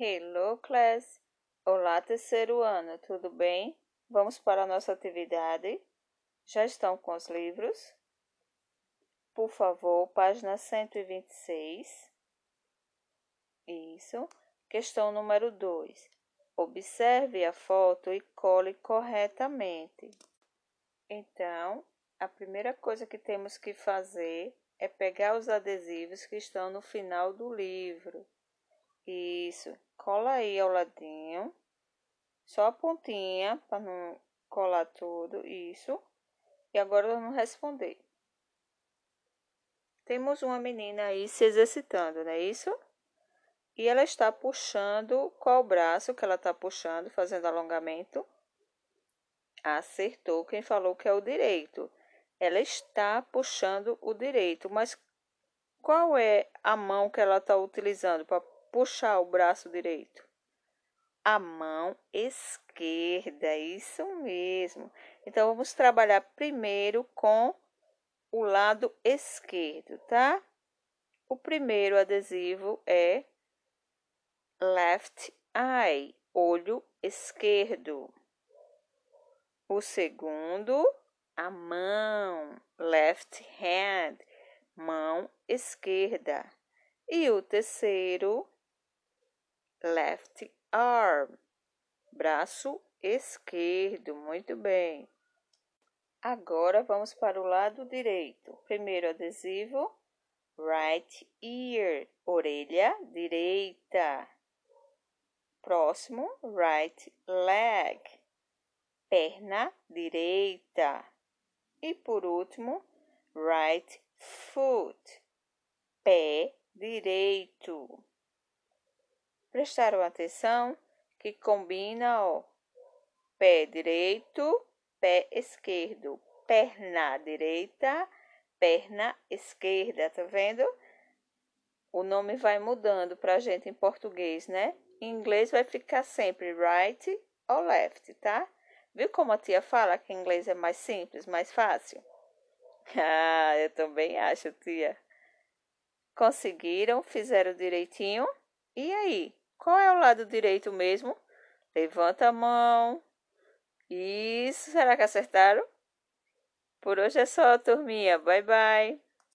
Hello, class! Olá, terceiro ano, tudo bem? Vamos para a nossa atividade? Já estão com os livros? Por favor, página 126. Isso. Questão número 2. Observe a foto e cole corretamente. Então, a primeira coisa que temos que fazer é pegar os adesivos que estão no final do livro. Isso. Cola aí ao ladinho. Só a pontinha para não colar tudo. Isso. E agora vamos responder. Temos uma menina aí se exercitando, não é isso? E ela está puxando qual braço que ela está puxando, fazendo alongamento? Acertou quem falou que é o direito. Ela está puxando o direito, mas qual é a mão que ela está utilizando para puxar o braço direito? A mão esquerda, isso mesmo. Então, vamos trabalhar primeiro com o lado esquerdo, tá? O primeiro adesivo é left eye, olho esquerdo. O segundo, a mão, left hand, mão esquerda. E o terceiro, left arm, braço esquerdo. Muito bem. Agora vamos para o lado direito. Primeiro adesivo, right ear, orelha direita. Próximo, right leg, perna direita. E por último, right foot, pé direito. Prestaram atenção que combina, ó, pé direito, pé esquerdo, perna direita, perna esquerda, tá vendo? O nome vai mudando para a gente em português, né? Em inglês vai ficar sempre right ou left, tá? Viu como a tia fala que inglês é mais simples, mais fácil? Ah, eu também acho, tia. Conseguiram? Fizeram direitinho? E aí? Qual é o lado direito mesmo? Levanta a mão. Isso, será que acertaram? Por hoje é só, turminha. Bye, bye.